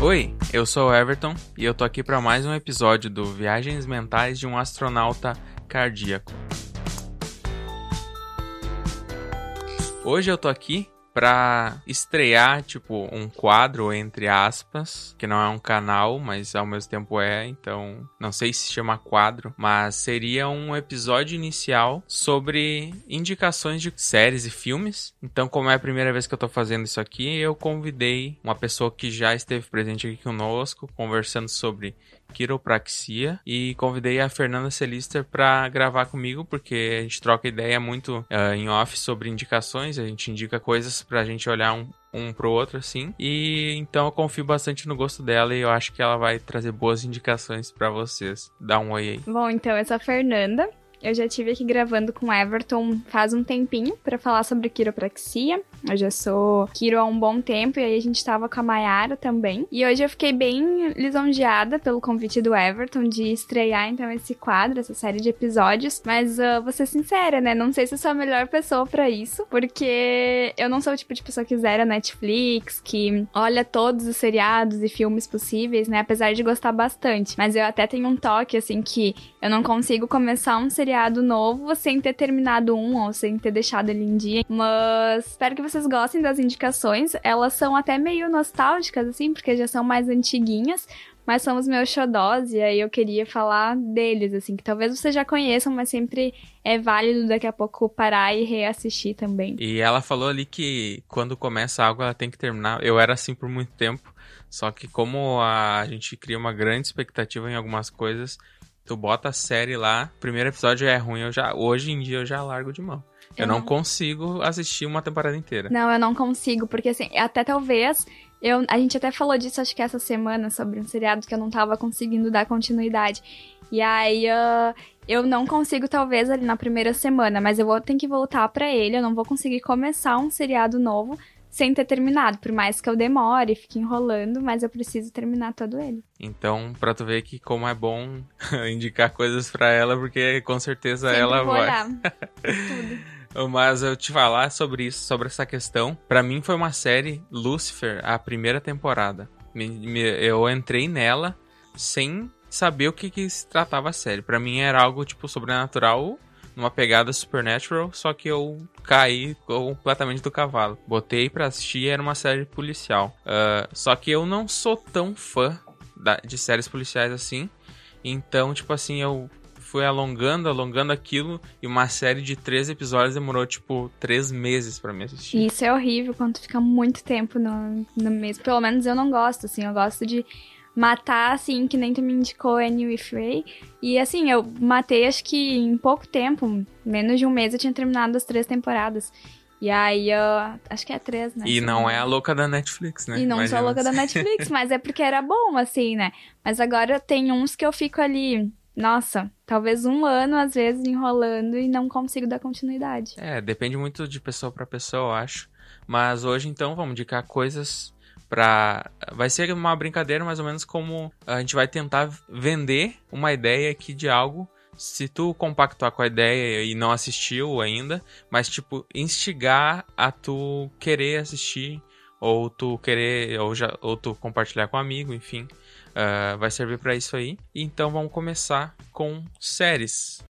Oi, eu sou o Everton e eu tô aqui para mais um episódio do Viagens Mentais de um Astronauta Cardíaco. Hoje eu tô aqui para estrear, tipo, um quadro, entre aspas, que não é um canal, mas ao mesmo tempo é, então não sei se chama quadro, mas seria um episódio inicial sobre indicações de séries e filmes. Então, como é a primeira vez que eu tô fazendo isso aqui, eu convidei uma pessoa que já esteve presente aqui conosco, conversando sobre quiropraxia e convidei a Fernanda Celister para gravar comigo porque a gente troca ideia muito uh, em off sobre indicações, a gente indica coisas pra gente olhar um, um pro outro, assim. E então eu confio bastante no gosto dela e eu acho que ela vai trazer boas indicações para vocês. Dá um oi aí. Bom, então essa é a Fernanda. Eu já tive aqui gravando com Everton faz um tempinho para falar sobre quiropraxia. Eu já sou quiro há um bom tempo e aí a gente tava com a Mayara também. E hoje eu fiquei bem lisonjeada pelo convite do Everton de estrear então esse quadro, essa série de episódios. Mas uh, vou ser sincera, né? Não sei se eu sou a melhor pessoa para isso, porque eu não sou o tipo de pessoa que zera Netflix, que olha todos os seriados e filmes possíveis, né? Apesar de gostar bastante. Mas eu até tenho um toque, assim, que eu não consigo começar um seriado novo sem ter terminado um ou sem ter deixado ele em dia. Mas espero que vocês gostem das indicações. Elas são até meio nostálgicas, assim, porque já são mais antiguinhas. Mas são os meus xodós, e aí eu queria falar deles, assim, que talvez vocês já conheçam, mas sempre é válido daqui a pouco parar e reassistir também. E ela falou ali que quando começa algo ela tem que terminar. Eu era assim por muito tempo, só que como a gente cria uma grande expectativa em algumas coisas, Tu bota a série lá, primeiro episódio é ruim, eu já hoje em dia eu já largo de mão. Eu, eu não, não consigo assistir uma temporada inteira. Não, eu não consigo, porque assim, até talvez eu, a gente até falou disso, acho que essa semana, sobre um seriado que eu não tava conseguindo dar continuidade. E aí uh, eu não consigo, talvez, ali na primeira semana, mas eu vou ter que voltar para ele. Eu não vou conseguir começar um seriado novo sem ter terminado. Por mais que eu demore, fique enrolando, mas eu preciso terminar todo ele. Então, pra tu ver que como é bom indicar coisas para ela, porque com certeza Sempre ela vai. Tudo. Mas eu te falar sobre isso, sobre essa questão. Para mim foi uma série Lucifer, a primeira temporada. Eu entrei nela sem saber o que, que se tratava a série. Para mim era algo tipo sobrenatural numa pegada supernatural, só que eu caí completamente do cavalo. Botei pra assistir era uma série policial. Uh, só que eu não sou tão fã da, de séries policiais assim. Então, tipo assim, eu fui alongando, alongando aquilo, e uma série de três episódios demorou, tipo, três meses para me assistir. Isso é horrível quando fica muito tempo no, no mesmo. Pelo menos eu não gosto, assim, eu gosto de matar, assim, que nem tu me indicou Annie with Ray. E assim, eu matei acho que em pouco tempo, menos de um mês eu tinha terminado as três temporadas. E aí, eu, acho que é três, né? E não é a louca da Netflix, né? E não sou a louca da Netflix, mas é porque era bom, assim, né? Mas agora tem uns que eu fico ali, nossa, talvez um ano, às vezes, enrolando e não consigo dar continuidade. É, depende muito de pessoa para pessoa, eu acho. Mas hoje, então, vamos indicar coisas para vai ser uma brincadeira mais ou menos como a gente vai tentar vender uma ideia aqui de algo se tu compactuar com a ideia e não assistiu ainda, mas tipo instigar a tu querer assistir ou tu querer ou já ou tu compartilhar com um amigo, enfim, uh, vai servir para isso aí. Então vamos começar com séries.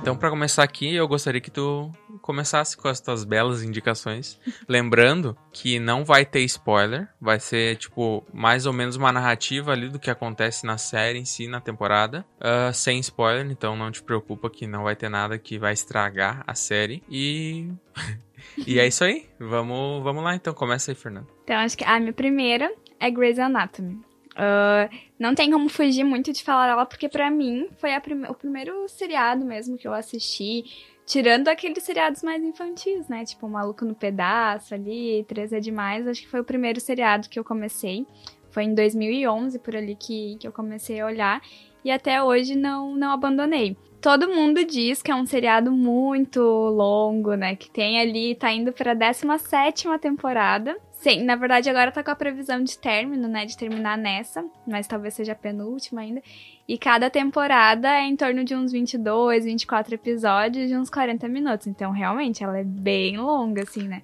Então, para começar aqui, eu gostaria que tu começasse com as tuas belas indicações. Lembrando que não vai ter spoiler, vai ser, tipo, mais ou menos uma narrativa ali do que acontece na série em si, na temporada, uh, sem spoiler, então não te preocupa que não vai ter nada que vai estragar a série. E. e é isso aí. Vamos, vamos lá, então. Começa aí, Fernando. Então, acho que a minha primeira é Grey's Anatomy. Uh, não tem como fugir muito de falar dela, porque para mim foi prime o primeiro seriado mesmo que eu assisti. Tirando aqueles seriados mais infantis, né? Tipo, Maluco no Pedaço ali, Três é Demais. Acho que foi o primeiro seriado que eu comecei. Foi em 2011, por ali, que, que eu comecei a olhar. E até hoje não, não abandonei. Todo mundo diz que é um seriado muito longo, né? Que tem ali, tá indo pra 17 temporada Sim, na verdade agora tá com a previsão de término, né? De terminar nessa, mas talvez seja a penúltima ainda. E cada temporada é em torno de uns 22, 24 episódios de uns 40 minutos. Então, realmente, ela é bem longa, assim, né?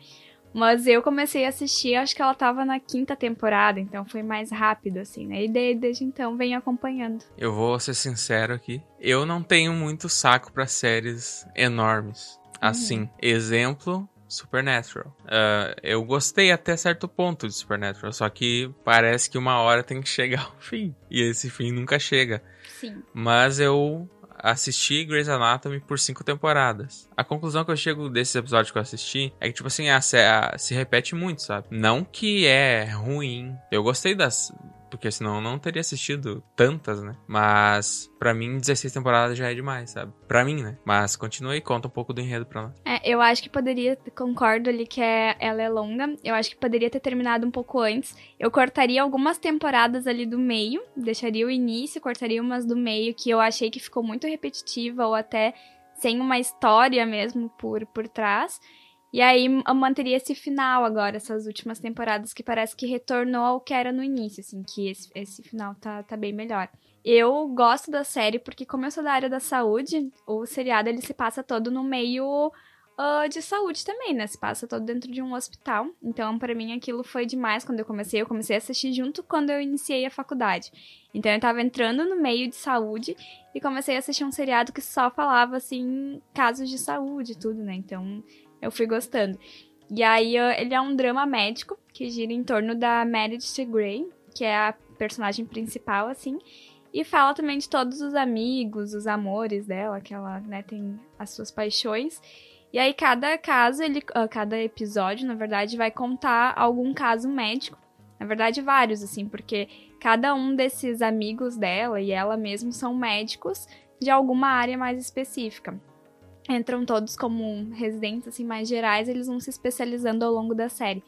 Mas eu comecei a assistir, acho que ela tava na quinta temporada, então foi mais rápido, assim, né? E desde, desde então venho acompanhando. Eu vou ser sincero aqui. Eu não tenho muito saco para séries enormes. Assim, uhum. exemplo, Supernatural. Uh, eu gostei até certo ponto de Supernatural, só que parece que uma hora tem que chegar ao fim. E esse fim nunca chega. Sim. Mas eu assisti Grey's Anatomy por cinco temporadas. A conclusão que eu chego desses episódios que eu assisti é que, tipo assim, a, a, se repete muito, sabe? Não que é ruim. Eu gostei das, porque senão não teria assistido tantas, né? Mas para mim 16 temporadas já é demais, sabe? Para mim, né? Mas continue e conta um pouco do enredo pra nós. É, eu acho que poderia, concordo ali que é, ela é longa. Eu acho que poderia ter terminado um pouco antes. Eu cortaria algumas temporadas ali do meio, deixaria o início, cortaria umas do meio que eu achei que ficou muito repetitiva ou até sem uma história mesmo por por trás. E aí manteria esse final agora, essas últimas temporadas, que parece que retornou ao que era no início, assim, que esse, esse final tá, tá bem melhor. Eu gosto da série porque, como eu sou da área da saúde, o seriado ele se passa todo no meio uh, de saúde também, né? Se passa todo dentro de um hospital. Então, para mim, aquilo foi demais quando eu comecei. Eu comecei a assistir junto quando eu iniciei a faculdade. Então, eu tava entrando no meio de saúde e comecei a assistir um seriado que só falava, assim, casos de saúde e tudo, né? Então, eu fui gostando. E aí ele é um drama médico que gira em torno da Meredith Grey, que é a personagem principal, assim. E fala também de todos os amigos, os amores dela, que ela né, tem as suas paixões. E aí cada caso, ele, uh, cada episódio, na verdade, vai contar algum caso médico. Na verdade, vários, assim, porque cada um desses amigos dela e ela mesmo são médicos de alguma área mais específica entram todos como residentes assim mais gerais, eles vão se especializando ao longo da série.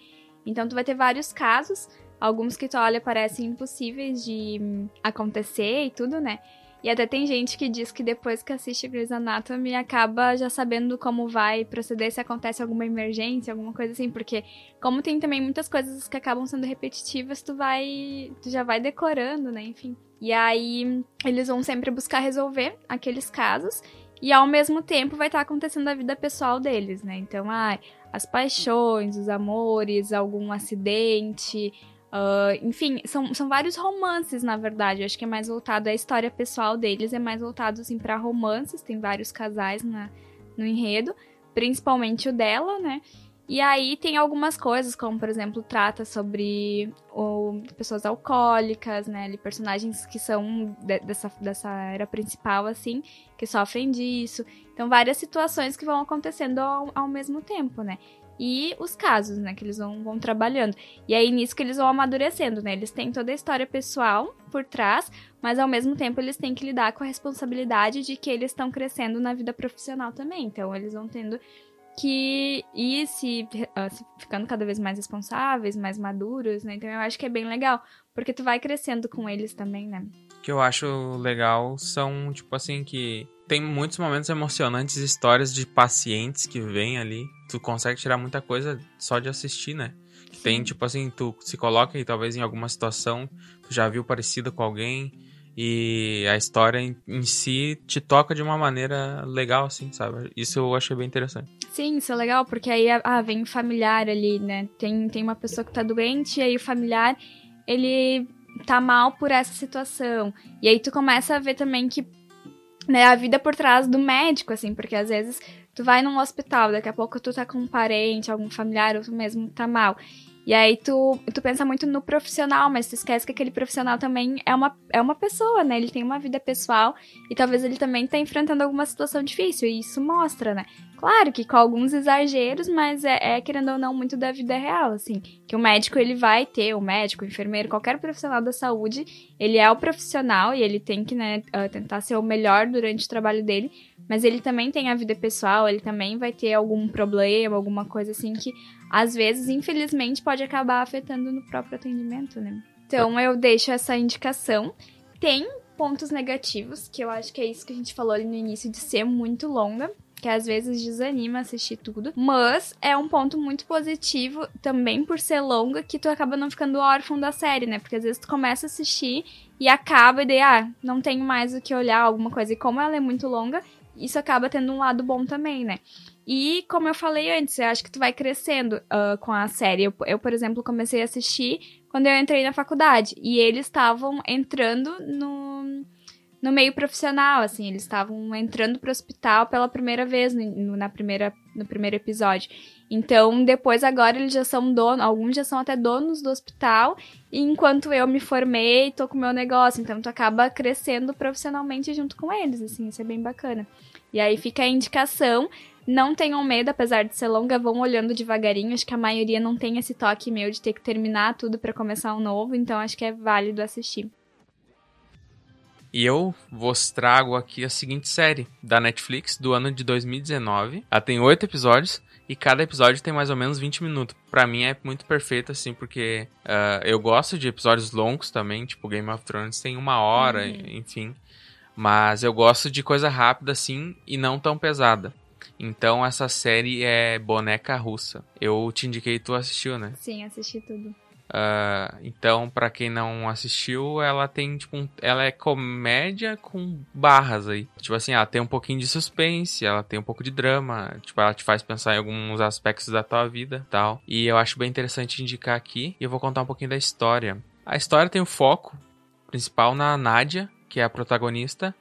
Então tu vai ter vários casos, alguns que tu olha parecem impossíveis de acontecer e tudo, né? E até tem gente que diz que depois que assiste Grey's Anatomy acaba já sabendo como vai proceder se acontece alguma emergência, alguma coisa assim, porque como tem também muitas coisas que acabam sendo repetitivas, tu vai, tu já vai decorando, né, enfim. E aí eles vão sempre buscar resolver aqueles casos e ao mesmo tempo vai estar tá acontecendo a vida pessoal deles, né? Então, ah, as paixões, os amores, algum acidente, uh, enfim, são, são vários romances, na verdade. Eu acho que é mais voltado à história pessoal deles, é mais voltado assim para romances. Tem vários casais na, no enredo, principalmente o dela, né? E aí tem algumas coisas, como por exemplo, trata sobre pessoas alcoólicas, né? Ali, personagens que são de, dessa, dessa era principal, assim, que sofrem disso. Então, várias situações que vão acontecendo ao, ao mesmo tempo, né? E os casos, né? Que eles vão, vão trabalhando. E aí, nisso que eles vão amadurecendo, né? Eles têm toda a história pessoal por trás, mas ao mesmo tempo eles têm que lidar com a responsabilidade de que eles estão crescendo na vida profissional também. Então, eles vão tendo que ir se, uh, se, ficando cada vez mais responsáveis, mais maduros, né? Então eu acho que é bem legal, porque tu vai crescendo com eles também, né? O que eu acho legal são, tipo assim, que tem muitos momentos emocionantes, histórias de pacientes que vêm ali. Tu consegue tirar muita coisa só de assistir, né? Tem, tipo assim, tu se coloca e talvez em alguma situação, tu já viu parecida com alguém e a história em, em, si te toca de uma maneira legal, assim, sabe? Isso eu achei bem interessante. Sim, isso é legal, porque aí ah, vem familiar ali, né? Tem, tem uma pessoa que tá doente e aí o familiar, ele tá mal por essa situação. E aí tu começa a ver também que né, a vida por trás do médico, assim, porque às vezes tu vai num hospital, daqui a pouco tu tá com um parente, algum familiar, ou tu mesmo tá mal. E aí tu, tu pensa muito no profissional, mas tu esquece que aquele profissional também é uma, é uma pessoa, né? Ele tem uma vida pessoal e talvez ele também tá enfrentando alguma situação difícil. E isso mostra, né? Claro que com alguns exageros, mas é, é, querendo ou não muito da vida real, assim. Que o médico ele vai ter, o médico, o enfermeiro, qualquer profissional da saúde, ele é o profissional e ele tem que, né, uh, tentar ser o melhor durante o trabalho dele, mas ele também tem a vida pessoal, ele também vai ter algum problema, alguma coisa assim que às vezes, infelizmente, pode acabar afetando no próprio atendimento, né? Então eu deixo essa indicação. Tem pontos negativos, que eu acho que é isso que a gente falou ali no início, de ser muito longa que às vezes desanima assistir tudo. Mas é um ponto muito positivo também por ser longa que tu acaba não ficando órfão da série, né? Porque às vezes tu começa a assistir e acaba e daí, ah, não tenho mais o que olhar, alguma coisa. E como ela é muito longa, isso acaba tendo um lado bom também, né? E como eu falei antes, eu acho que tu vai crescendo uh, com a série. Eu, eu, por exemplo, comecei a assistir quando eu entrei na faculdade. E eles estavam entrando no, no meio profissional, assim. Eles estavam entrando pro hospital pela primeira vez no, na primeira, no primeiro episódio. Então, depois agora eles já são donos, alguns já são até donos do hospital, e enquanto eu me formei, tô com o meu negócio, então tu acaba crescendo profissionalmente junto com eles, assim, isso é bem bacana. E aí fica a indicação, não tenham medo, apesar de ser longa, vão olhando devagarinho, acho que a maioria não tem esse toque meu de ter que terminar tudo para começar um novo, então acho que é válido assistir. E eu vos trago aqui a seguinte série da Netflix do ano de 2019. Ela tem oito episódios e cada episódio tem mais ou menos 20 minutos. Para mim é muito perfeito, assim, porque uh, eu gosto de episódios longos também, tipo Game of Thrones tem uma hora, uhum. enfim. Mas eu gosto de coisa rápida, assim, e não tão pesada. Então essa série é Boneca Russa. Eu te indiquei, tu assistiu, né? Sim, assisti tudo. Uh, então, para quem não assistiu, ela tem, tipo, um, ela é comédia com barras aí. Tipo assim, ela tem um pouquinho de suspense, ela tem um pouco de drama, tipo, ela te faz pensar em alguns aspectos da tua vida tal. E eu acho bem interessante indicar aqui, e eu vou contar um pouquinho da história. A história tem o foco principal na Nádia, que é a protagonista,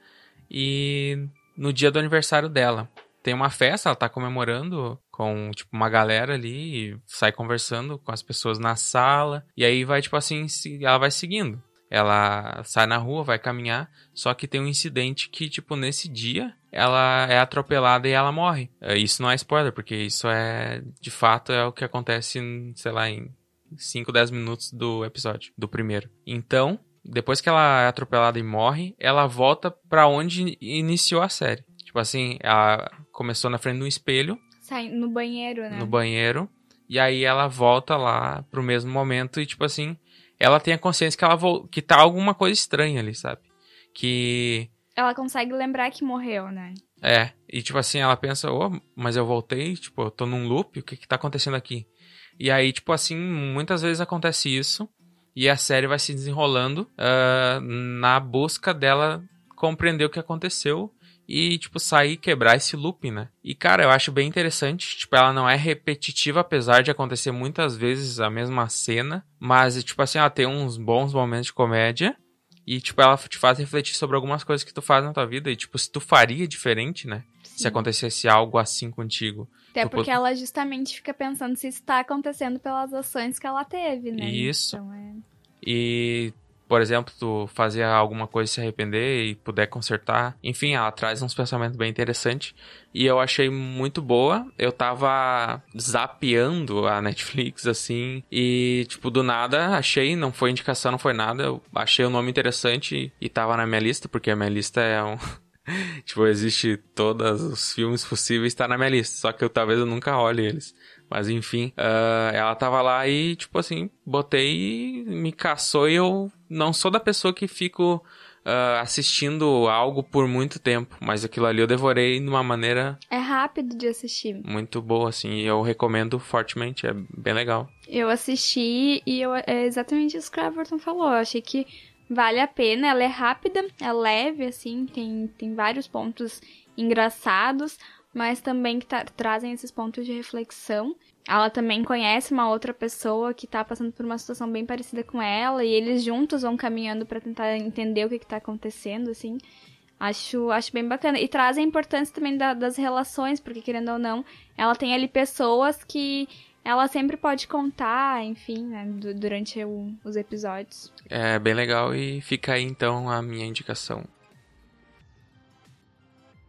e no dia do aniversário dela tem uma festa, ela tá comemorando com, tipo, uma galera ali, sai conversando com as pessoas na sala, e aí vai, tipo assim, ela vai seguindo. Ela sai na rua, vai caminhar, só que tem um incidente que, tipo, nesse dia, ela é atropelada e ela morre. É, isso não é spoiler, porque isso é, de fato, é o que acontece, sei lá, em 5, 10 minutos do episódio, do primeiro. Então, depois que ela é atropelada e morre, ela volta para onde iniciou a série. Tipo assim, ela começou na frente de um espelho. Sai no banheiro, né? No banheiro. E aí ela volta lá pro mesmo momento e, tipo assim, ela tem a consciência que ela que tá alguma coisa estranha ali, sabe? Que. Ela consegue lembrar que morreu, né? É. E tipo assim, ela pensa, ô, oh, mas eu voltei, tipo, eu tô num loop, o que que tá acontecendo aqui? E aí, tipo assim, muitas vezes acontece isso. E a série vai se desenrolando uh, na busca dela compreender o que aconteceu e, tipo, sair quebrar esse loop, né? E, cara, eu acho bem interessante. Tipo, ela não é repetitiva, apesar de acontecer muitas vezes a mesma cena. Mas, tipo assim, ela tem uns bons momentos de comédia. E, tipo, ela te faz refletir sobre algumas coisas que tu faz na tua vida. E, tipo, se tu faria diferente, né? Sim. Se acontecesse algo assim contigo. Até porque ela justamente fica pensando se isso tá acontecendo pelas ações que ela teve, né? Isso. Então é... E por exemplo, tu fazer alguma coisa e se arrepender e puder consertar. Enfim, ela traz uns pensamentos bem interessantes. E eu achei muito boa. Eu tava zapeando a Netflix, assim. E, tipo, do nada, achei, não foi indicação, não foi nada. Eu achei o nome interessante e tava na minha lista, porque a minha lista é um. tipo, existe todos os filmes possíveis, tá na minha lista. Só que eu talvez eu nunca olhe eles. Mas enfim, uh, ela tava lá e, tipo assim, botei, me caçou e eu não sou da pessoa que fico uh, assistindo algo por muito tempo. Mas aquilo ali eu devorei de uma maneira. É rápido de assistir. Muito boa, assim. E eu recomendo fortemente, é bem legal. Eu assisti e eu, é exatamente isso que o Everton falou. Eu achei que vale a pena. Ela é rápida, é leve, assim, tem, tem vários pontos engraçados mas também que trazem esses pontos de reflexão. Ela também conhece uma outra pessoa que tá passando por uma situação bem parecida com ela, e eles juntos vão caminhando para tentar entender o que, que tá acontecendo, assim. Acho, acho bem bacana. E traz a importância também da, das relações, porque querendo ou não, ela tem ali pessoas que ela sempre pode contar, enfim, né, durante o, os episódios. É bem legal e fica aí então a minha indicação.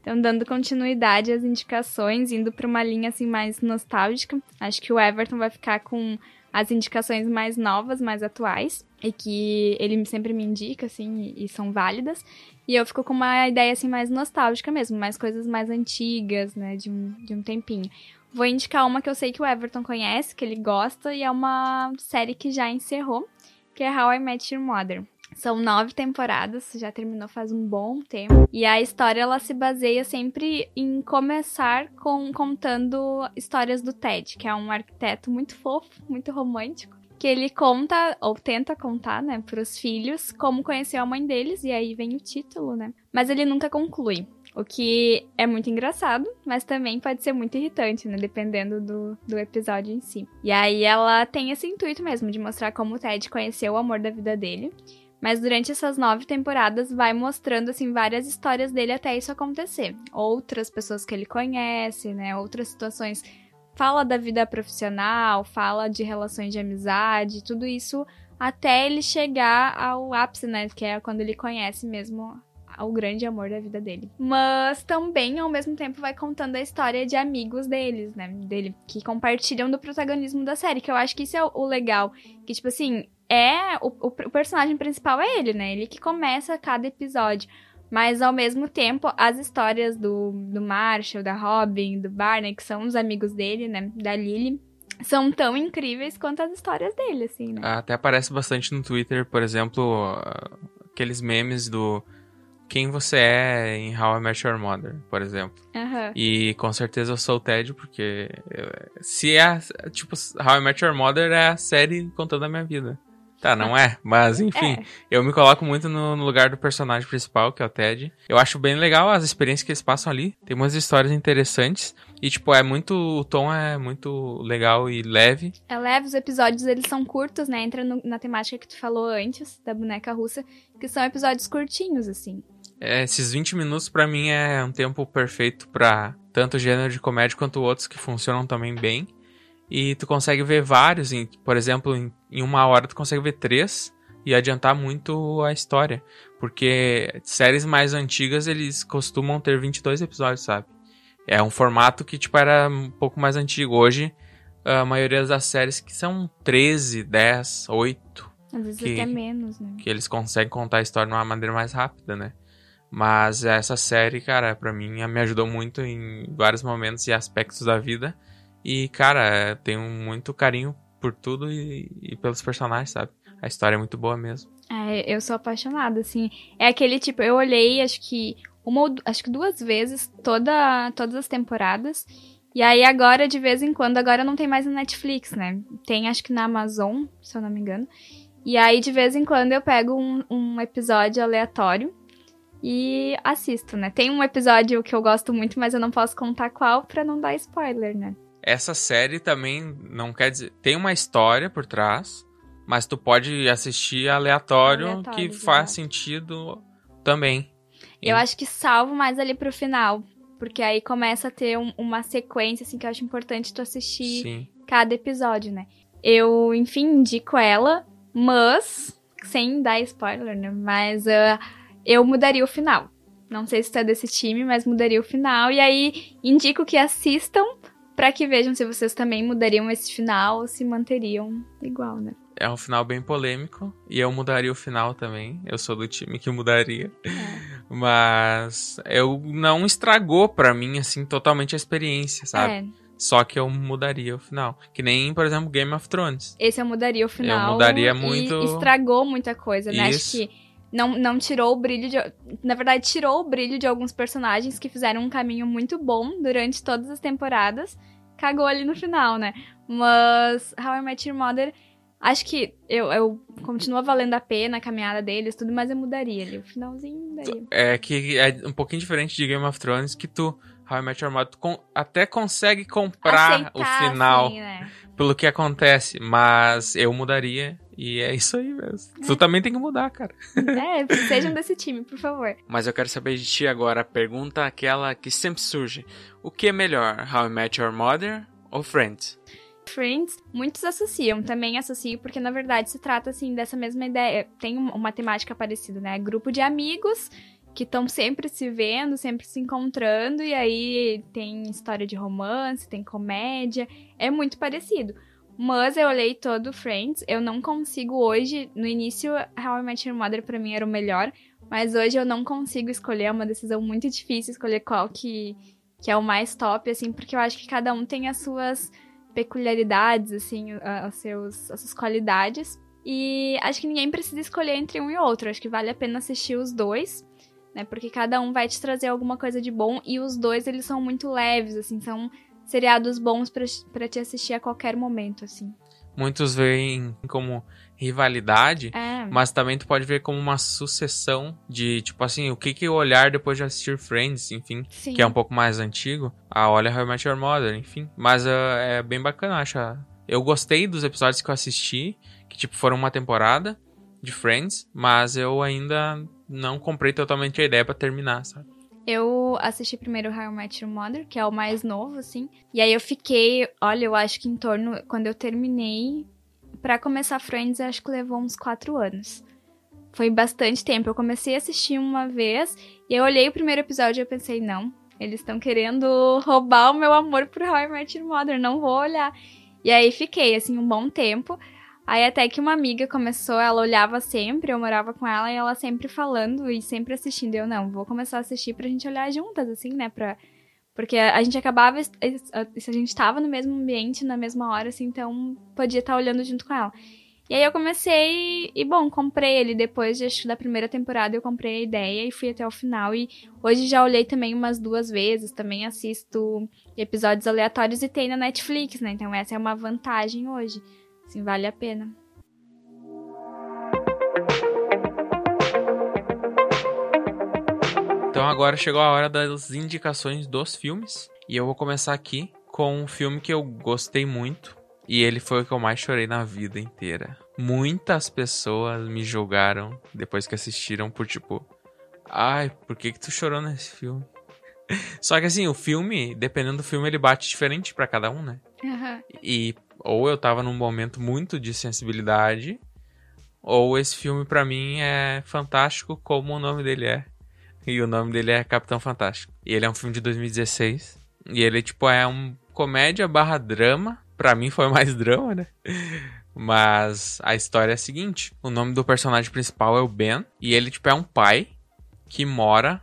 Então, dando continuidade às indicações, indo para uma linha assim mais nostálgica. Acho que o Everton vai ficar com as indicações mais novas, mais atuais, e que ele sempre me indica, assim, e, são válidas. E eu fico com uma ideia, assim, mais nostálgica mesmo, mais coisas mais antigas, né, de um, de um tempinho. Vou indicar uma que eu sei que o Everton conhece, que ele gosta, e é uma série que já encerrou, que é How I Met Your Mother. São nove temporadas, já terminou faz um bom tempo. E a história ela se baseia sempre em começar com contando histórias do Ted, que é um arquiteto muito fofo, muito romântico, que ele conta ou tenta contar, né, para os filhos como conheceu a mãe deles e aí vem o título, né? Mas ele nunca conclui. O que é muito engraçado, mas também pode ser muito irritante, né? Dependendo do, do episódio em si. E aí ela tem esse intuito mesmo de mostrar como o Ted conheceu o amor da vida dele. Mas durante essas nove temporadas vai mostrando, assim, várias histórias dele até isso acontecer. Outras pessoas que ele conhece, né? Outras situações. Fala da vida profissional, fala de relações de amizade, tudo isso até ele chegar ao ápice, né? Que é quando ele conhece mesmo o grande amor da vida dele. Mas também, ao mesmo tempo, vai contando a história de amigos deles, né? Dele, que compartilham do protagonismo da série. Que eu acho que isso é o legal. Que, tipo assim, é. O, o, o personagem principal é ele, né? Ele que começa cada episódio. Mas ao mesmo tempo, as histórias do, do Marshall, da Robin, do Barney, que são os amigos dele, né? Da Lily, são tão incríveis quanto as histórias dele, assim, né? Até aparece bastante no Twitter, por exemplo, aqueles memes do quem você é em How I Met Your Mother, por exemplo. Uhum. E com certeza eu sou o Ted, porque se é, tipo, How I Met Your Mother é a série contando a minha vida. Tá, não é, mas enfim, é. eu me coloco muito no, no, lugar do personagem principal, que é o Ted. Eu acho bem legal as experiências que eles passam ali. Tem umas histórias interessantes. E, tipo, é muito. O tom é muito legal e leve. É leve, os episódios eles são curtos, né? Entra no, na temática que tu falou antes, da boneca russa, que são episódios curtinhos, assim. É, esses 20 minutos para mim é um tempo perfeito para tanto gênero de comédia quanto outros que funcionam também bem. E tu consegue ver vários, em, por exemplo, em, em uma hora tu consegue ver três e adiantar muito a história. Porque séries mais antigas eles costumam ter 22 episódios, sabe? É um formato que tipo era um pouco mais antigo. Hoje a maioria das séries que são 13, 10, 8. Às vezes que, até menos, né? Que eles conseguem contar a história de uma maneira mais rápida, né? Mas essa série, cara, para mim me ajudou muito em vários momentos e aspectos da vida. E, cara, tenho muito carinho por tudo e, e, pelos personagens, sabe? A história é muito boa mesmo. É, eu sou apaixonada, assim. É aquele tipo, eu olhei, acho que uma acho que duas vezes toda, todas as temporadas. E aí agora, de vez em quando, agora não tem mais na Netflix, né? Tem acho que na Amazon, se eu não me engano. E aí, de vez em quando, eu pego um, um episódio aleatório e assisto, né? Tem um episódio que eu gosto muito, mas eu não posso contar qual pra não dar spoiler, né? Essa série também não quer dizer. Tem uma história por trás, mas tu pode assistir aleatório, aleatório que faz sentido também. Eu e... acho que salvo mais ali pro final. Porque aí começa a ter um, uma sequência, assim, que eu acho importante tu assistir Sim. cada episódio, né? Eu, enfim, indico ela, mas. Sem dar spoiler, né? Mas. Uh, eu mudaria o final. Não sei se tu é desse time, mas mudaria o final. E aí indico que assistam para que vejam se vocês também mudariam esse final ou se manteriam igual, né? É um final bem polêmico e eu mudaria o final também. Eu sou do time que mudaria. É. Mas eu não estragou para mim assim totalmente a experiência, sabe? É. Só que eu mudaria o final. Que nem, por exemplo, Game of Thrones. Esse eu mudaria o final. Eu mudaria muito. estragou muita coisa, né? Isso. Acho que não, não tirou o brilho de. Na verdade, tirou o brilho de alguns personagens que fizeram um caminho muito bom durante todas as temporadas. Cagou ali no final, né? Mas How I Met Your Mother. Acho que eu, eu continua valendo a pena a caminhada deles, tudo, mas eu mudaria ali. O finalzinho mudaria. É que é um pouquinho diferente de Game of Thrones, que tu, How I Met Your Mother, tu até consegue comprar Aceitar, o final assim, né? Pelo que acontece, mas eu mudaria e é isso aí mesmo. É. Tu também tem que mudar, cara. É, sejam desse time, por favor. Mas eu quero saber de ti agora, a pergunta aquela que sempre surge. O que é melhor, How I Met Your Mother ou Friends? Friends, muitos associam, também associo, porque na verdade se trata assim dessa mesma ideia. Tem uma temática parecida, né? Grupo de amigos que estão sempre se vendo, sempre se encontrando, e aí tem história de romance, tem comédia, é muito parecido. Mas eu olhei todo Friends. Eu não consigo hoje. No início, How I Met Your Mother pra mim era o melhor. Mas hoje eu não consigo escolher. É uma decisão muito difícil escolher qual que, que é o mais top, assim, porque eu acho que cada um tem as suas peculiaridades, assim, as, seus, as suas qualidades. E acho que ninguém precisa escolher entre um e outro. Acho que vale a pena assistir os dois, né? Porque cada um vai te trazer alguma coisa de bom e os dois eles são muito leves, assim, são seriados bons para te assistir a qualquer momento, assim. Muitos veem como rivalidade, é. mas também tu pode ver como uma sucessão de, tipo assim, o que que olhar depois de assistir Friends, enfim, Sim. que é um pouco mais antigo. Ah, olha How I Met Your Mother, enfim. Mas uh, é bem bacana, acho. Eu gostei dos episódios que eu assisti, que tipo foram uma temporada de Friends, mas eu ainda não comprei totalmente a ideia para terminar, sabe? Eu assisti primeiro How I Met Mother, que é o mais novo, assim. E aí eu fiquei, olha, eu acho que em torno, quando eu terminei, para começar Friends, eu acho que levou uns quatro anos. Foi bastante tempo. Eu comecei a assistir uma vez e eu olhei o primeiro episódio e eu pensei, não, eles estão querendo roubar o meu amor por How I Mother, não vou olhar. E aí fiquei, assim, um bom tempo. Aí até que uma amiga começou, ela olhava sempre, eu morava com ela e ela sempre falando e sempre assistindo. Eu não, vou começar a assistir pra gente olhar juntas, assim, né? Pra... Porque a gente acabava, se a gente tava no mesmo ambiente, na mesma hora, assim, então podia estar tá olhando junto com ela. E aí eu comecei e, bom, comprei ele depois de, acho, da primeira temporada, eu comprei a ideia e fui até o final. E hoje já olhei também umas duas vezes, também assisto episódios aleatórios e tem na Netflix, né? Então essa é uma vantagem hoje. Assim, vale a pena. Então agora chegou a hora das indicações dos filmes. E eu vou começar aqui com um filme que eu gostei muito. E ele foi o que eu mais chorei na vida inteira. Muitas pessoas me julgaram depois que assistiram por tipo. Ai, por que, que tu chorou nesse filme? Só que assim, o filme, dependendo do filme, ele bate diferente para cada um, né? Uhum. E ou eu tava num momento muito de sensibilidade, ou esse filme para mim é fantástico como o nome dele é. E o nome dele é Capitão Fantástico. E ele é um filme de 2016. E ele, tipo, é um comédia barra drama. Pra mim foi mais drama, né? Mas a história é a seguinte: o nome do personagem principal é o Ben. E ele, tipo, é um pai que mora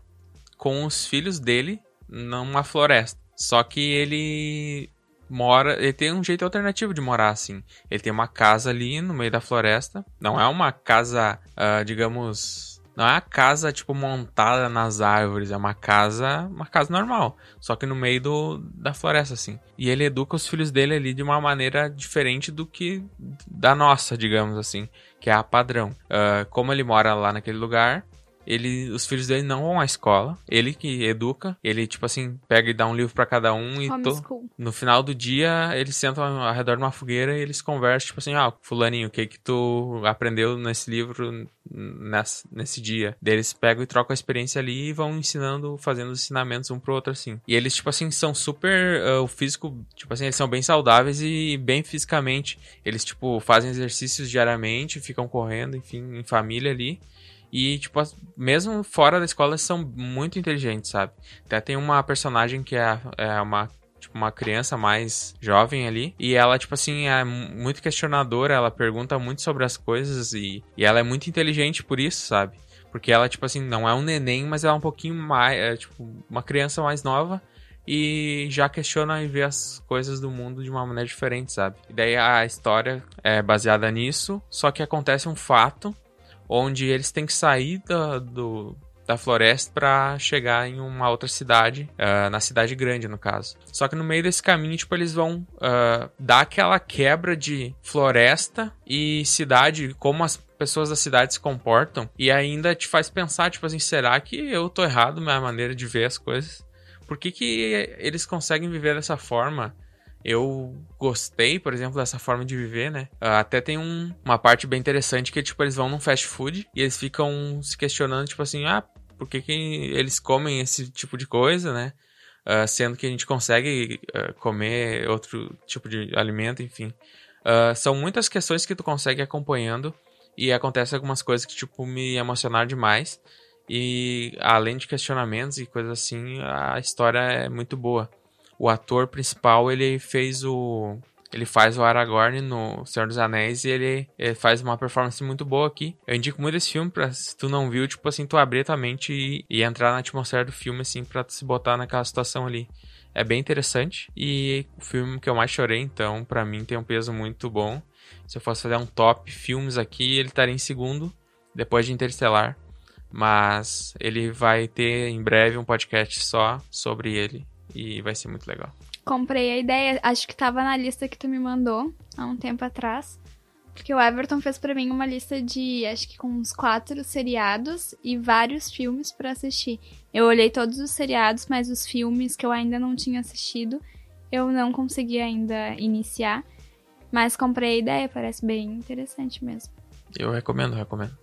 com os filhos dele numa floresta. Só que ele mora. Ele tem um jeito alternativo de morar assim. Ele tem uma casa ali no meio da floresta. Não é uma casa, uh, digamos. Não é uma casa, tipo, montada nas árvores. É uma casa. Uma casa normal. Só que no meio do, da floresta, assim. E ele educa os filhos dele ali de uma maneira diferente do que da nossa, digamos assim. Que é a padrão. Uh, como ele mora lá naquele lugar, ele, os filhos dele não vão à escola. Ele que educa. Ele, tipo assim, pega e dá um livro para cada um. E to, no final do dia, eles sentam ao redor de uma fogueira e eles conversam, tipo assim, ah, fulaninho, o que que tu aprendeu nesse livro nesse, nesse dia? Daí eles pegam e trocam a experiência ali e vão ensinando, fazendo os ensinamentos um pro outro, assim. E eles, tipo assim, são super... Uh, o físico, tipo assim, eles são bem saudáveis e bem fisicamente. Eles, tipo, fazem exercícios diariamente, ficam correndo, enfim, em família ali. E, tipo, mesmo fora da escola, são muito inteligentes, sabe? Até tem uma personagem que é, é uma tipo, uma criança mais jovem ali. E ela, tipo assim, é muito questionadora, ela pergunta muito sobre as coisas e, e ela é muito inteligente por isso, sabe? Porque ela, tipo assim, não é um neném, mas ela é um pouquinho mais, é, tipo, uma criança mais nova e já questiona e vê as coisas do mundo de uma maneira diferente, sabe? E daí a história é baseada nisso, só que acontece um fato onde eles têm que sair da, do, da floresta para chegar em uma outra cidade, uh, na cidade grande, no caso. Só que no meio desse caminho, tipo, eles vão uh, dar aquela quebra de floresta e cidade, como as pessoas da cidade se comportam, e ainda te faz pensar, tipo assim, será que eu tô errado na minha maneira de ver as coisas? Por que, que eles conseguem viver dessa forma? Eu gostei, por exemplo, dessa forma de viver, né? Ah, até tem um, uma parte bem interessante que, tipo, eles vão num fast food e eles ficam se questionando, tipo assim, ah, por que, que eles comem esse tipo de coisa, né? Uh, sendo que a gente consegue uh, comer outro tipo de alimento, enfim. Uh, são muitas questões que tu consegue acompanhando e acontecem algumas coisas que, tipo, me emocionaram demais. E além de questionamentos e coisas assim, a história é muito boa o ator principal, ele fez o ele faz o Aragorn no Senhor dos Anéis e ele, ele, faz uma performance muito boa aqui. Eu indico muito esse filme pra, se tu não viu, tipo assim, tu abrir tua mente e, e entrar na atmosfera do filme, assim, pra se botar naquela situação ali. É bem interessante e o filme que eu mais chorei, então, para mim tem um peso muito bom. se eu fosse fazer um top filmes aqui, ele estaria em segundo, depois de Interstellar. Mas ele vai ter em breve um podcast só sobre ele e vai ser muito legal. Comprei a ideia, acho que tava na lista que tu me mandou há um tempo atrás. Porque o Everton fez para mim uma lista de, acho que com uns quatro seriados e vários filmes para assistir. Eu olhei todos os seriados, mas os filmes que eu ainda não tinha assistido, eu não consegui ainda iniciar. Mas comprei a ideia, parece bem interessante mesmo. Eu recomendo, recomendo.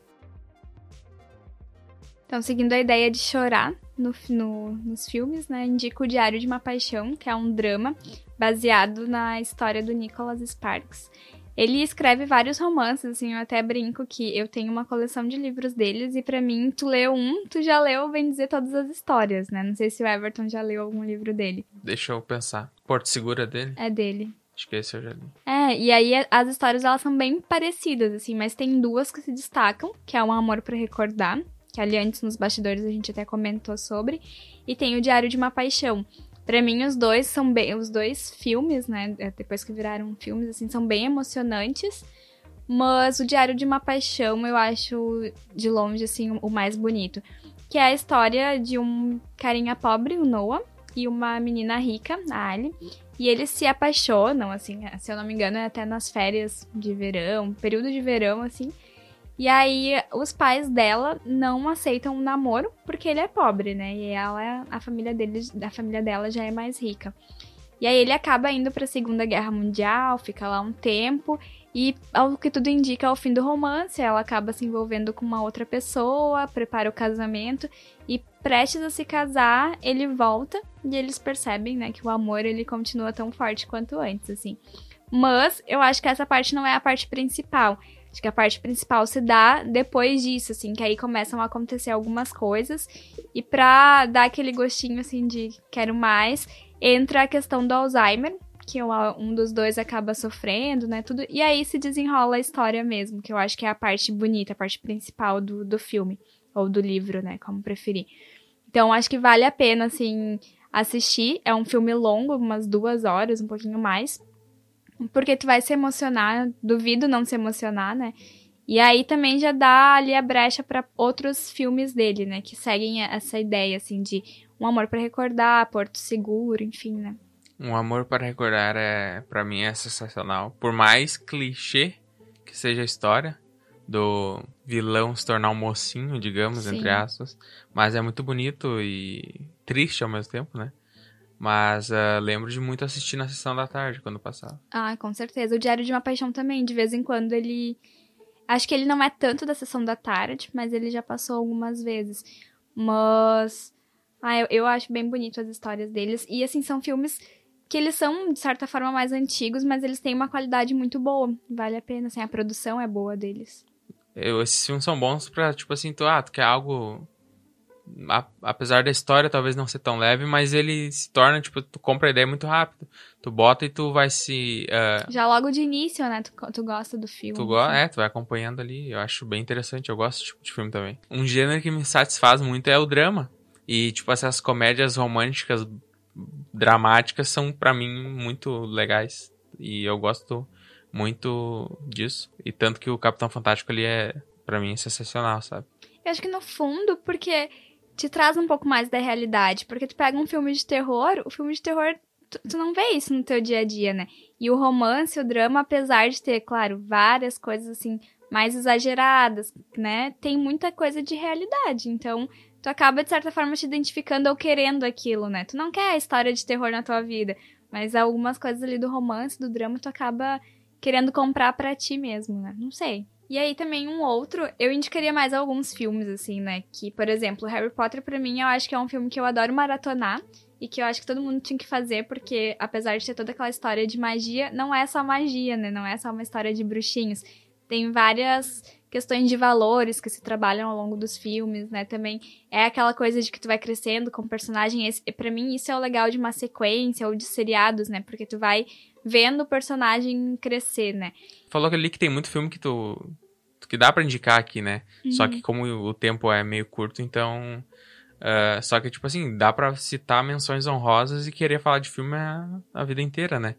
Então, seguindo a ideia de chorar no, no, nos filmes, né, indico o Diário de uma Paixão, que é um drama baseado na história do Nicholas Sparks. Ele escreve vários romances, assim, eu até brinco que eu tenho uma coleção de livros deles e para mim, tu leu um, tu já leu, bem dizer, todas as histórias, né? Não sei se o Everton já leu algum livro dele. Deixa eu pensar. Porto Seguro é dele? É dele. Acho que esse eu já li. É, e aí as histórias elas são bem parecidas, assim, mas tem duas que se destacam, que é Um Amor para Recordar, que ali antes nos bastidores a gente até comentou sobre, e tem o Diário de uma Paixão, Pra mim, os dois são bem. Os dois filmes, né? É, depois que viraram filmes, assim, são bem emocionantes. Mas o Diário de uma Paixão eu acho, de longe, assim, o mais bonito. Que é a história de um carinha pobre, o Noah, e uma menina rica, a Ali. E eles se apaixonam, assim, se eu não me engano, é até nas férias de verão, período de verão, assim. E aí os pais dela não aceitam o namoro porque ele é pobre, né? E ela, a família dele, a família dela já é mais rica. E aí ele acaba indo para a Segunda Guerra Mundial, fica lá um tempo e ao que tudo indica, ao fim do romance, ela acaba se envolvendo com uma outra pessoa, prepara o casamento e prestes a se casar, ele volta e eles percebem, né, que o amor ele continua tão forte quanto antes, assim. Mas eu acho que essa parte não é a parte principal. Acho que a parte principal se dá depois disso, assim, que aí começam a acontecer algumas coisas. E pra dar aquele gostinho, assim, de quero mais, entra a questão do Alzheimer, que um dos dois acaba sofrendo, né, tudo. E aí se desenrola a história mesmo, que eu acho que é a parte bonita, a parte principal do, do filme. Ou do livro, né, como preferir. Então, acho que vale a pena, assim, assistir. É um filme longo, umas duas horas, um pouquinho mais. Porque tu vai se emocionar, duvido não se emocionar, né? E aí também já dá ali a brecha para outros filmes dele, né? Que seguem essa ideia, assim, de um amor para recordar, Porto Seguro, enfim, né? Um amor para recordar é, para mim, é sensacional. Por mais clichê que seja a história do vilão se tornar um mocinho, digamos, Sim. entre aspas, mas é muito bonito e triste ao mesmo tempo, né? Mas uh, lembro de muito assistir na sessão da tarde, quando passava. Ah, com certeza. O Diário de uma Paixão também, de vez em quando ele. Acho que ele não é tanto da sessão da tarde, mas ele já passou algumas vezes. Mas. Ah, eu, eu acho bem bonito as histórias deles. E, assim, são filmes que eles são, de certa forma, mais antigos, mas eles têm uma qualidade muito boa. Vale a pena, assim, a produção é boa deles. Eu, esses filmes são bons pra, tipo assim, tu, ah, tu quer algo a, apesar da história talvez não ser tão leve, mas ele se torna, tipo, tu compra a ideia muito rápido. Tu bota e tu vai se. Uh, Já logo de início, né? Tu, tu gosta do filme. Tu gosta, é, tu vai acompanhando ali. Eu acho bem interessante. Eu gosto tipo de filme também. Um gênero que me satisfaz muito é o drama. E, tipo, essas comédias românticas, dramáticas, são para mim muito legais. E eu gosto muito disso. E tanto que o Capitão Fantástico ali é, para mim, sensacional, sabe? Eu acho que no fundo, porque te traz um pouco mais da realidade. Porque tu pega um filme de terror, o filme de terror, tu, tu, não vê isso no teu dia a dia, né? E o romance, o drama, apesar de ter, claro, várias coisas assim mais exageradas, né? Tem muita coisa de realidade. Então, tu acaba, de certa forma, te identificando ou querendo aquilo, né? Tu não quer a história de terror na tua vida, mas algumas coisas ali do romance, do drama, tu acaba querendo comprar para ti mesmo, né? Não sei. E aí também um outro, eu indicaria mais alguns filmes, assim, né? Que, por exemplo, Harry Potter, pra mim, eu acho que é um filme que eu adoro maratonar. E que eu acho que todo mundo tinha que fazer, porque apesar de ter toda aquela história de magia, não é só magia, né? Não é só uma história de bruxinhos. Tem várias questões de valores que se trabalham ao longo dos filmes, né? Também é aquela coisa de que tu vai crescendo com o personagem. Esse, pra mim, isso é o legal de uma sequência ou de seriados, né? Porque tu vai vendo o personagem crescer, né? Falou ali que tem muito filme que tu. que dá para indicar aqui, né? Uhum. Só que como o tempo é meio curto, então. Uh, só que, tipo assim, dá pra citar menções honrosas e querer falar de filme a, a vida inteira, né?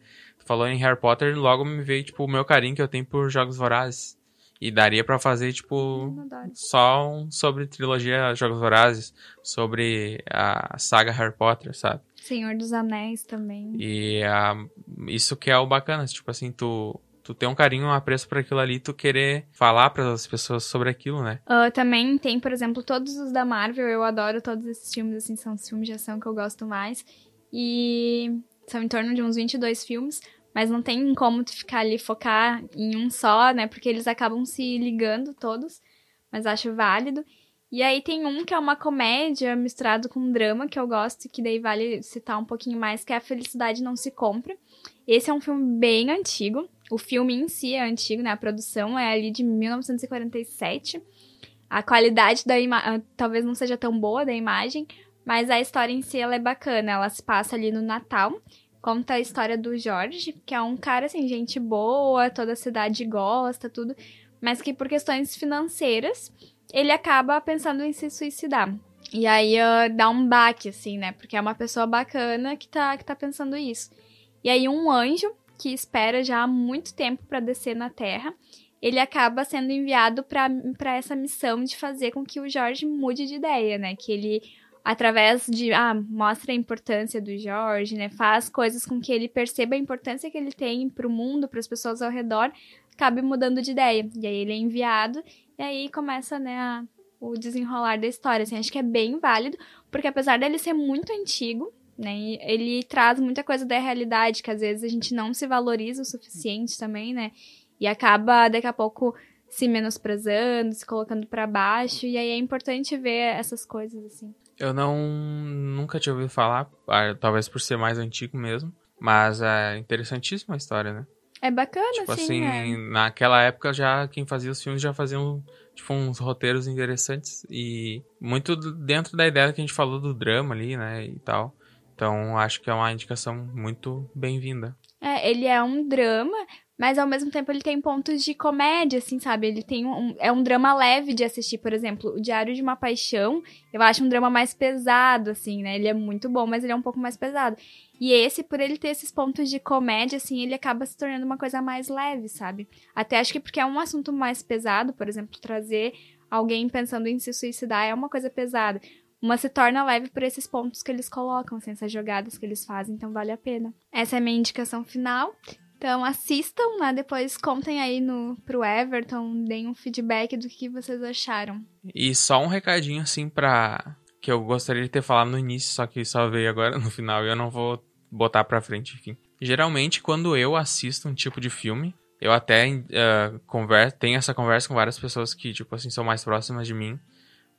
falou em Harry Potter, logo me veio, tipo, o meu carinho que eu tenho por Jogos Vorazes. E daria para fazer, tipo, só um sobre trilogia Jogos Vorazes, sobre a saga Harry Potter, sabe? Senhor dos Anéis também. E uh, isso que é o bacana, tipo assim, tu, tu ter um carinho, um apreço por aquilo ali, tu querer falar para as pessoas sobre aquilo, né? Uh, também tem, por exemplo, todos os da Marvel, eu adoro todos esses filmes, assim, são os filmes de ação que eu gosto mais. E são em torno de uns 22 filmes mas não tem como tu ficar ali focar em um só, né? Porque eles acabam se ligando todos, mas acho válido. E aí tem um que é uma comédia misturado com drama, que eu gosto, que daí vale citar um pouquinho mais, que é A Felicidade Não Se Compra. Esse é um filme bem antigo. O filme em si é antigo, né? A produção é ali de 1947. A qualidade da imagem talvez não seja tão boa da imagem, mas a história em si ela é bacana. Ela se passa ali no Natal conta a história do Jorge, que é um cara, assim, gente boa, toda a cidade gosta, tudo, mas que por questões financeiras ele acaba pensando em se suicidar. E aí uh, dá um baque, assim, né? Porque é uma pessoa bacana que tá, que tá pensando isso. E aí um anjo, que espera já há muito tempo para descer na Terra, ele acaba sendo enviado para essa missão de fazer com que o Jorge mude de ideia, né? Que ele através de ah, mostra a importância do Jorge, né? Faz coisas com que ele perceba a importância que ele tem para o mundo, para as pessoas ao redor, acabe mudando de ideia. E aí ele é enviado e aí começa, né, a, o desenrolar da história. Assim, acho que é bem válido, porque apesar dele ser muito antigo, né, ele traz muita coisa da realidade que às vezes a gente não se valoriza o suficiente também, né? E acaba daqui a pouco se menosprezando, se colocando para baixo, e aí é importante ver essas coisas assim. Eu não nunca tinha ouvido falar, ah, talvez por ser mais antigo mesmo, mas é interessantíssima a história, né? É bacana, tipo assim, é. naquela época já quem fazia os filmes já faziam tipo uns roteiros interessantes e muito dentro da ideia que a gente falou do drama ali, né, e tal. Então, acho que é uma indicação muito bem-vinda. É, ele é um drama, mas ao mesmo tempo ele tem pontos de comédia, assim, sabe? Ele tem um. É um drama leve de assistir, por exemplo, O Diário de uma Paixão. Eu acho um drama mais pesado, assim, né? Ele é muito bom, mas ele é um pouco mais pesado. E esse, por ele ter esses pontos de comédia, assim, ele acaba se tornando uma coisa mais leve, sabe? Até acho que porque é um assunto mais pesado, por exemplo, trazer alguém pensando em se suicidar é uma coisa pesada. Uma se torna leve por esses pontos que eles colocam, assim, essas jogadas que eles fazem, então vale a pena. Essa é a minha indicação final. Então assistam, né? Depois contem aí no, pro Everton, deem um feedback do que vocês acharam. E só um recadinho assim pra. Que eu gostaria de ter falado no início, só que só veio agora no final e eu não vou botar pra frente, enfim. Geralmente, quando eu assisto um tipo de filme, eu até uh, converso, tenho essa conversa com várias pessoas que, tipo assim, são mais próximas de mim.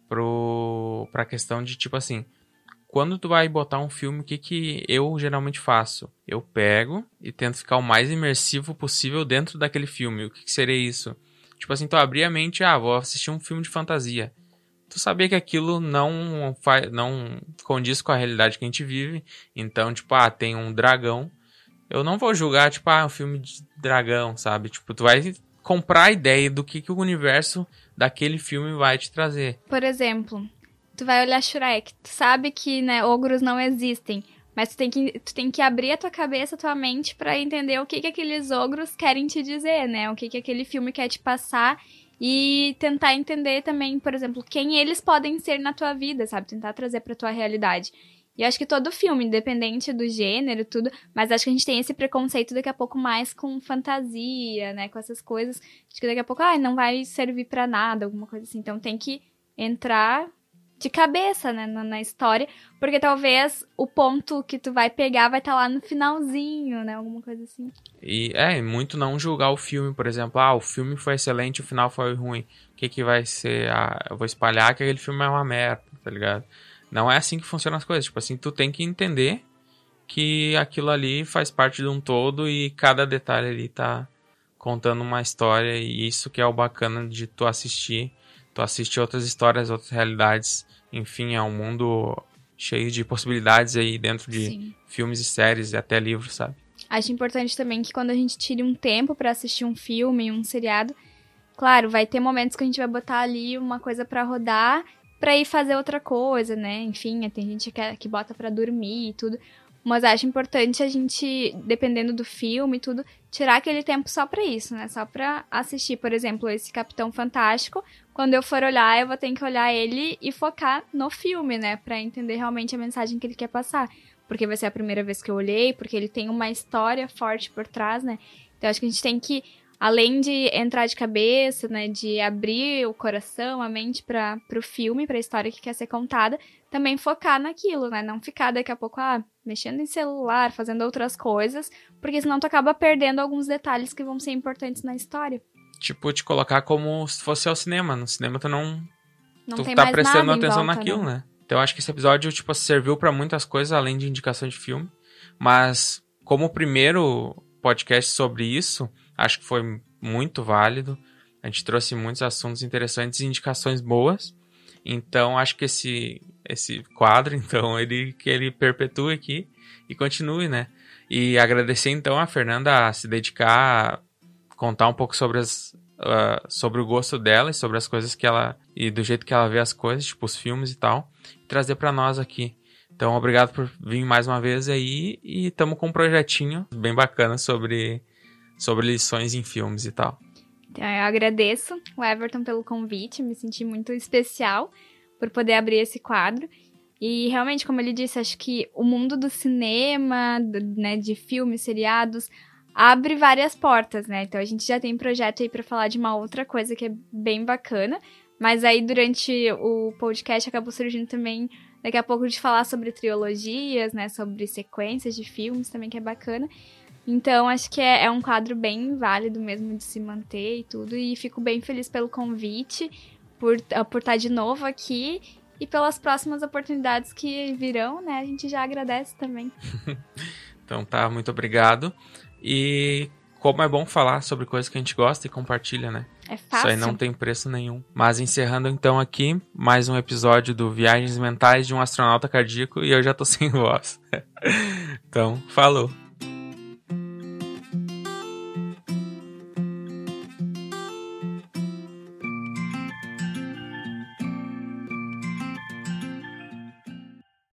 Pro, pra questão de, tipo assim, quando tu vai botar um filme, o que, que eu geralmente faço? Eu pego e tento ficar o mais imersivo possível dentro daquele filme. O que, que seria isso? Tipo assim, tu abrir a mente, ah, vou assistir um filme de fantasia. Tu sabia que aquilo não faz, não condiz com a realidade que a gente vive. Então, tipo, ah, tem um dragão. Eu não vou julgar, tipo, ah, um filme de dragão, sabe? Tipo, tu vai comprar a ideia do que, que o universo daquele filme vai te trazer. Por exemplo, tu vai olhar Shrek, tu sabe que, né, ogros não existem, mas tu tem que, tu tem que abrir a tua cabeça, a tua mente para entender o que que aqueles ogros querem te dizer, né? O que que aquele filme quer te passar e tentar entender também, por exemplo, quem eles podem ser na tua vida, sabe? Tentar trazer pra tua realidade. E acho que todo filme, independente do gênero, tudo, mas acho que a gente tem esse preconceito daqui a pouco mais com fantasia, né? Com essas coisas. Acho que daqui a pouco, ah, não vai servir para nada, alguma coisa assim. Então tem que entrar de cabeça, né, na, na, história, porque talvez o ponto que tu vai pegar vai estar tá lá no finalzinho, né, alguma coisa assim. E é, muito não julgar o filme, por exemplo, ah, o filme foi excelente, o final foi ruim, o que que vai ser, ah, eu vou espalhar que aquele filme é uma merda, tá ligado? Não é assim que funcionam as coisas, tipo assim, tu tem que entender que aquilo ali faz parte de um todo e cada detalhe ali tá contando uma história e isso que é o bacana de tu assistir tu assiste outras histórias, outras realidades. Enfim, é um mundo cheio de possibilidades aí dentro de Sim. filmes e séries e até livros, sabe? Acho importante também que quando a gente tire um tempo para assistir um filme, um seriado, claro, vai ter momentos que a gente vai botar ali uma coisa para rodar para ir fazer outra coisa, né? Enfim, tem gente que, que bota para dormir e tudo. Mas acho importante a gente, dependendo do filme e tudo, tirar aquele tempo só pra isso, né? Só pra assistir, por exemplo, esse Capitão Fantástico. Quando eu for olhar, eu vou ter que olhar ele e focar no filme, né? Pra entender realmente a mensagem que ele quer passar. Porque vai ser a primeira vez que eu olhei, porque ele tem uma história forte por trás, né? Então acho que a gente tem que além de entrar de cabeça, né, de abrir o coração, a mente para o filme, para a história que quer ser contada, também focar naquilo, né? Não ficar daqui a pouco ah, mexendo em celular, fazendo outras coisas, porque senão tu acaba perdendo alguns detalhes que vão ser importantes na história. Tipo, te colocar como se fosse ao cinema. No cinema tu não, não tu tem tá mais prestando atenção volta, naquilo, né? né? Então eu acho que esse episódio tipo serviu para muitas coisas além de indicação de filme, mas como o primeiro podcast sobre isso, acho que foi muito válido. A gente trouxe muitos assuntos interessantes e indicações boas. Então, acho que esse esse quadro, então, ele que ele perpetue aqui e continue, né? E agradecer então a Fernanda a se dedicar a contar um pouco sobre as uh, sobre o gosto dela e sobre as coisas que ela e do jeito que ela vê as coisas, tipo os filmes e tal, e trazer para nós aqui. Então, obrigado por vir mais uma vez aí e estamos com um projetinho bem bacana sobre sobre lições em filmes e tal. Então, eu agradeço o Everton pelo convite, me senti muito especial por poder abrir esse quadro. E realmente, como ele disse, acho que o mundo do cinema, do, né, de filmes, seriados, abre várias portas, né? Então a gente já tem projeto aí para falar de uma outra coisa que é bem bacana. Mas aí durante o podcast acabou surgindo também daqui a pouco de falar sobre trilogias, né? Sobre sequências de filmes também que é bacana. Então, acho que é, é, um quadro bem válido mesmo de se manter e tudo. E fico bem feliz pelo convite, por, uh, por estar de novo aqui e pelas próximas oportunidades que virão, né? A gente já agradece também. então tá, muito obrigado. E como é bom falar sobre coisas que a gente gosta e compartilha, né? É fácil. Isso aí não tem preço nenhum. Mas encerrando então aqui mais um episódio do Viagens Mentais de um Astronauta Cardíaco e eu já tô sem voz. então, falou!